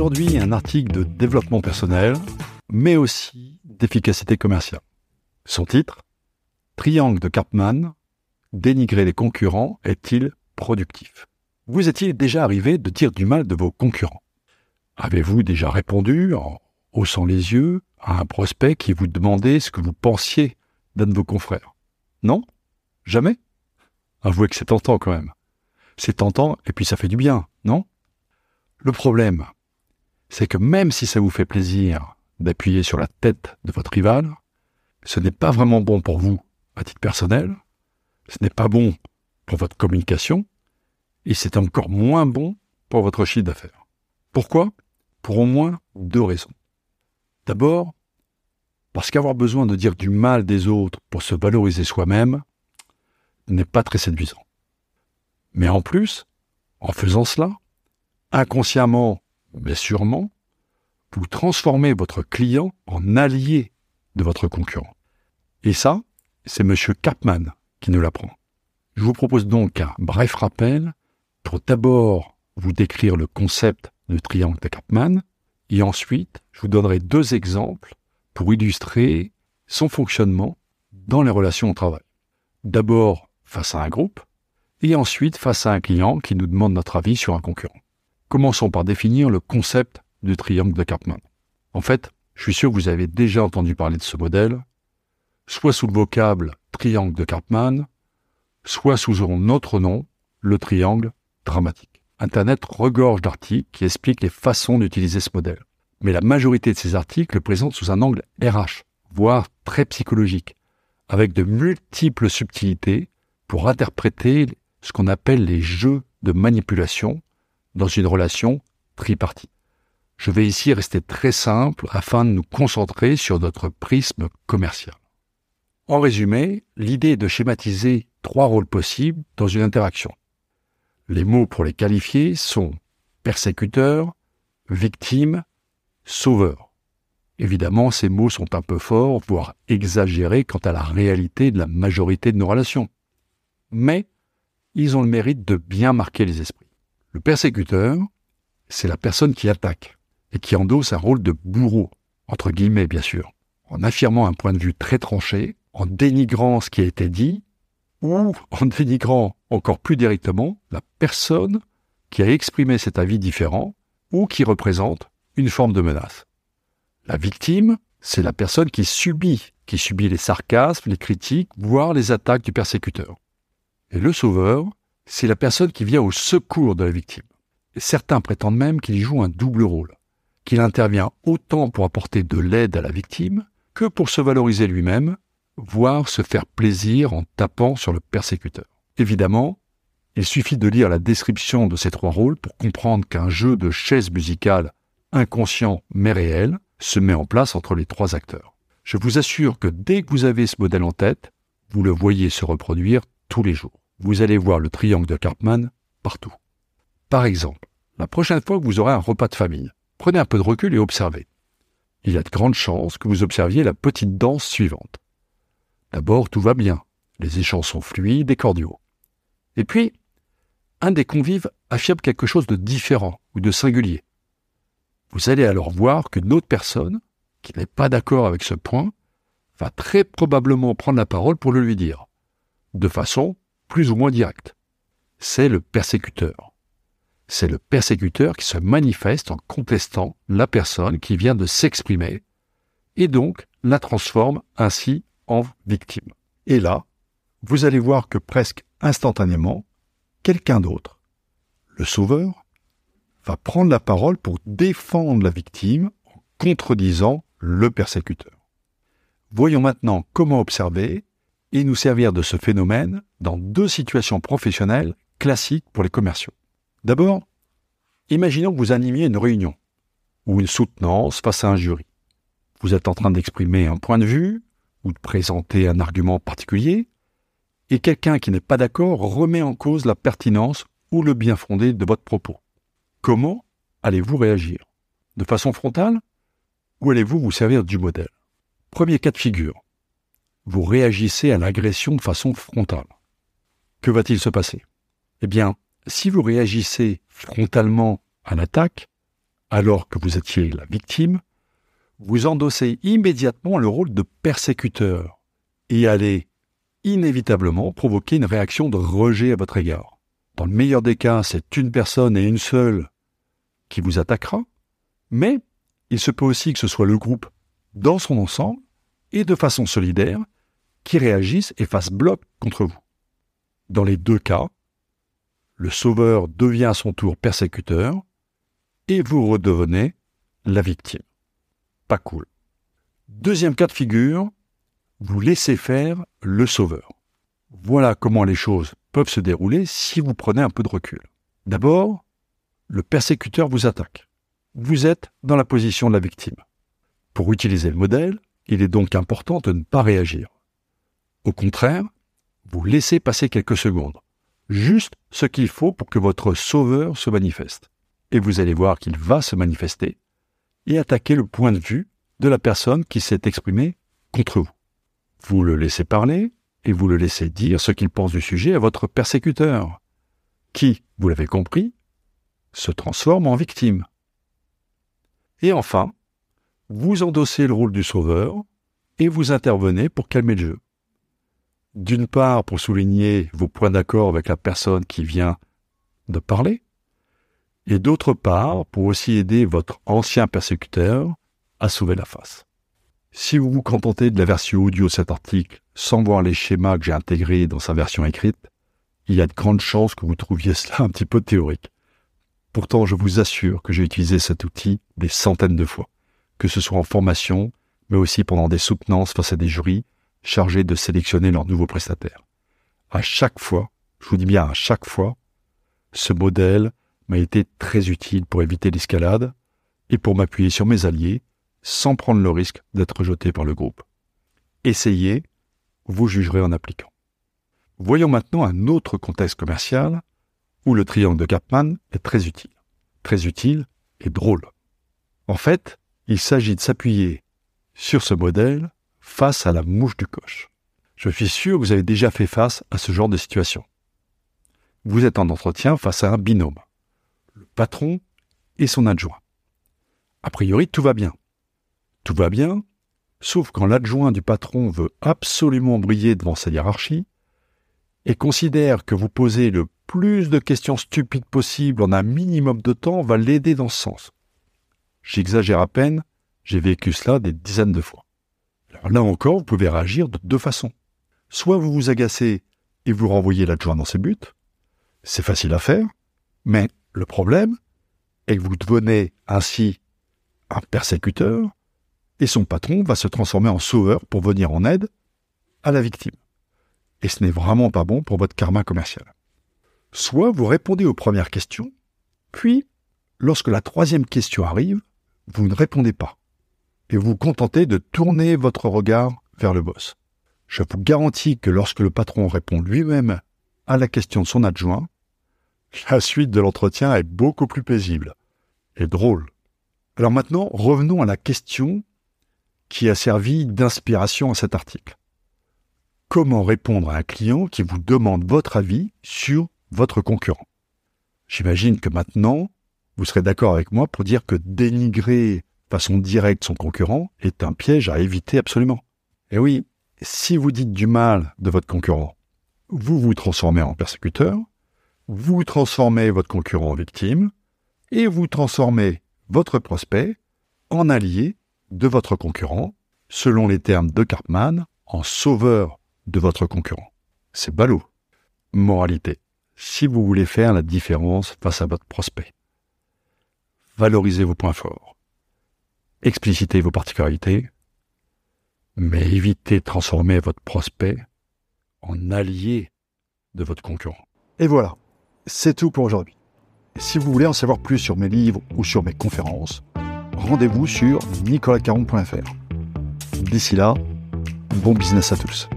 Aujourd'hui, un article de développement personnel, mais aussi d'efficacité commerciale. Son titre Triangle de Karpman, dénigrer les concurrents est-il productif? Vous est-il déjà arrivé de dire du mal de vos concurrents? Avez-vous déjà répondu en haussant les yeux à un prospect qui vous demandait ce que vous pensiez d'un de vos confrères? Non? Jamais? Avouez que c'est tentant quand même. C'est tentant et puis ça fait du bien, non? Le problème, c'est que même si ça vous fait plaisir d'appuyer sur la tête de votre rival, ce n'est pas vraiment bon pour vous à titre personnel, ce n'est pas bon pour votre communication, et c'est encore moins bon pour votre chiffre d'affaires. Pourquoi? Pour au moins deux raisons. D'abord, parce qu'avoir besoin de dire du mal des autres pour se valoriser soi-même n'est pas très séduisant. Mais en plus, en faisant cela, inconsciemment mais sûrement, vous transformez votre client en allié de votre concurrent. Et ça, c'est M. Kapman qui nous l'apprend. Je vous propose donc un bref rappel pour d'abord vous décrire le concept de triangle de Kapman, et ensuite je vous donnerai deux exemples pour illustrer son fonctionnement dans les relations au travail. D'abord face à un groupe, et ensuite face à un client qui nous demande notre avis sur un concurrent. Commençons par définir le concept du triangle de Karpman. En fait, je suis sûr que vous avez déjà entendu parler de ce modèle, soit sous le vocable triangle de Karpman, soit sous un autre nom, le triangle dramatique. Internet regorge d'articles qui expliquent les façons d'utiliser ce modèle. Mais la majorité de ces articles le présentent sous un angle RH, voire très psychologique, avec de multiples subtilités pour interpréter ce qu'on appelle les jeux de manipulation dans une relation tripartite. Je vais ici rester très simple afin de nous concentrer sur notre prisme commercial. En résumé, l'idée est de schématiser trois rôles possibles dans une interaction. Les mots pour les qualifier sont persécuteur, victime, sauveur. Évidemment, ces mots sont un peu forts, voire exagérés quant à la réalité de la majorité de nos relations. Mais ils ont le mérite de bien marquer les esprits. Le persécuteur, c'est la personne qui attaque et qui endosse un rôle de bourreau, entre guillemets bien sûr, en affirmant un point de vue très tranché, en dénigrant ce qui a été dit, ou en dénigrant encore plus directement la personne qui a exprimé cet avis différent ou qui représente une forme de menace. La victime, c'est la personne qui subit, qui subit les sarcasmes, les critiques, voire les attaques du persécuteur. Et le sauveur, c'est la personne qui vient au secours de la victime. certains prétendent même qu'il joue un double rôle, qu'il intervient autant pour apporter de l'aide à la victime que pour se valoriser lui-même, voire se faire plaisir en tapant sur le persécuteur. Évidemment, il suffit de lire la description de ces trois rôles pour comprendre qu'un jeu de chaises musicales inconscient mais réel se met en place entre les trois acteurs. Je vous assure que dès que vous avez ce modèle en tête, vous le voyez se reproduire tous les jours vous allez voir le triangle de Karpman partout. Par exemple, la prochaine fois que vous aurez un repas de famille, prenez un peu de recul et observez. Il y a de grandes chances que vous observiez la petite danse suivante. D'abord, tout va bien. Les échanges sont fluides et cordiaux. Et puis, un des convives affirme quelque chose de différent ou de singulier. Vous allez alors voir qu'une autre personne, qui n'est pas d'accord avec ce point, va très probablement prendre la parole pour le lui dire, de façon plus ou moins direct. C'est le persécuteur. C'est le persécuteur qui se manifeste en contestant la personne qui vient de s'exprimer et donc la transforme ainsi en victime. Et là, vous allez voir que presque instantanément, quelqu'un d'autre, le sauveur, va prendre la parole pour défendre la victime en contredisant le persécuteur. Voyons maintenant comment observer et nous servir de ce phénomène dans deux situations professionnelles classiques pour les commerciaux. D'abord, imaginons que vous animiez une réunion ou une soutenance face à un jury. Vous êtes en train d'exprimer un point de vue ou de présenter un argument particulier, et quelqu'un qui n'est pas d'accord remet en cause la pertinence ou le bien fondé de votre propos. Comment allez-vous réagir? De façon frontale Ou allez-vous vous servir du modèle? Premier cas de figure. Vous réagissez à l'agression de façon frontale. Que va-t-il se passer? Eh bien, si vous réagissez frontalement à l'attaque, alors que vous étiez la victime, vous endossez immédiatement le rôle de persécuteur et allez inévitablement provoquer une réaction de rejet à votre égard. Dans le meilleur des cas, c'est une personne et une seule qui vous attaquera, mais il se peut aussi que ce soit le groupe dans son ensemble et de façon solidaire qui réagisse et fasse bloc contre vous. Dans les deux cas, le sauveur devient à son tour persécuteur et vous redevenez la victime. Pas cool. Deuxième cas de figure, vous laissez faire le sauveur. Voilà comment les choses peuvent se dérouler si vous prenez un peu de recul. D'abord, le persécuteur vous attaque. Vous êtes dans la position de la victime. Pour utiliser le modèle, il est donc important de ne pas réagir. Au contraire, vous laissez passer quelques secondes, juste ce qu'il faut pour que votre sauveur se manifeste. Et vous allez voir qu'il va se manifester et attaquer le point de vue de la personne qui s'est exprimée contre vous. Vous le laissez parler et vous le laissez dire ce qu'il pense du sujet à votre persécuteur, qui, vous l'avez compris, se transforme en victime. Et enfin, vous endossez le rôle du sauveur et vous intervenez pour calmer le jeu. D'une part, pour souligner vos points d'accord avec la personne qui vient de parler, et d'autre part, pour aussi aider votre ancien persécuteur à sauver la face. Si vous vous contentez de la version audio de cet article sans voir les schémas que j'ai intégrés dans sa version écrite, il y a de grandes chances que vous trouviez cela un petit peu théorique. Pourtant, je vous assure que j'ai utilisé cet outil des centaines de fois, que ce soit en formation, mais aussi pendant des soutenances face à des jurys chargés de sélectionner leurs nouveaux prestataires. À chaque fois, je vous dis bien à chaque fois, ce modèle m'a été très utile pour éviter l'escalade et pour m'appuyer sur mes alliés sans prendre le risque d'être rejeté par le groupe. Essayez, vous jugerez en appliquant. Voyons maintenant un autre contexte commercial où le triangle de Kapman est très utile. Très utile et drôle. En fait, il s'agit de s'appuyer sur ce modèle face à la mouche du coche. Je suis sûr que vous avez déjà fait face à ce genre de situation. Vous êtes en entretien face à un binôme, le patron et son adjoint. A priori, tout va bien. Tout va bien, sauf quand l'adjoint du patron veut absolument briller devant sa hiérarchie et considère que vous posez le plus de questions stupides possible en un minimum de temps va l'aider dans ce sens. J'exagère à peine, j'ai vécu cela des dizaines de fois. Là encore, vous pouvez réagir de deux façons. Soit vous vous agacez et vous renvoyez l'adjoint dans ses buts, c'est facile à faire, mais le problème est que vous devenez ainsi un persécuteur et son patron va se transformer en sauveur pour venir en aide à la victime. Et ce n'est vraiment pas bon pour votre karma commercial. Soit vous répondez aux premières questions, puis, lorsque la troisième question arrive, vous ne répondez pas, et vous contentez de tourner votre regard vers le boss. Je vous garantis que lorsque le patron répond lui-même à la question de son adjoint, la suite de l'entretien est beaucoup plus paisible et drôle. Alors maintenant, revenons à la question qui a servi d'inspiration à cet article. Comment répondre à un client qui vous demande votre avis sur votre concurrent? J'imagine que maintenant, vous serez d'accord avec moi pour dire que dénigrer façon directe son concurrent est un piège à éviter absolument. Et oui, si vous dites du mal de votre concurrent, vous vous transformez en persécuteur, vous transformez votre concurrent en victime, et vous transformez votre prospect en allié de votre concurrent, selon les termes de Cartman, en sauveur de votre concurrent. C'est ballot. Moralité. Si vous voulez faire la différence face à votre prospect, valorisez vos points forts, explicitez vos particularités, mais évitez de transformer votre prospect en allié de votre concurrent. Et voilà, c'est tout pour aujourd'hui. Si vous voulez en savoir plus sur mes livres ou sur mes conférences, rendez-vous sur nicolascaron.fr. D'ici là, bon business à tous.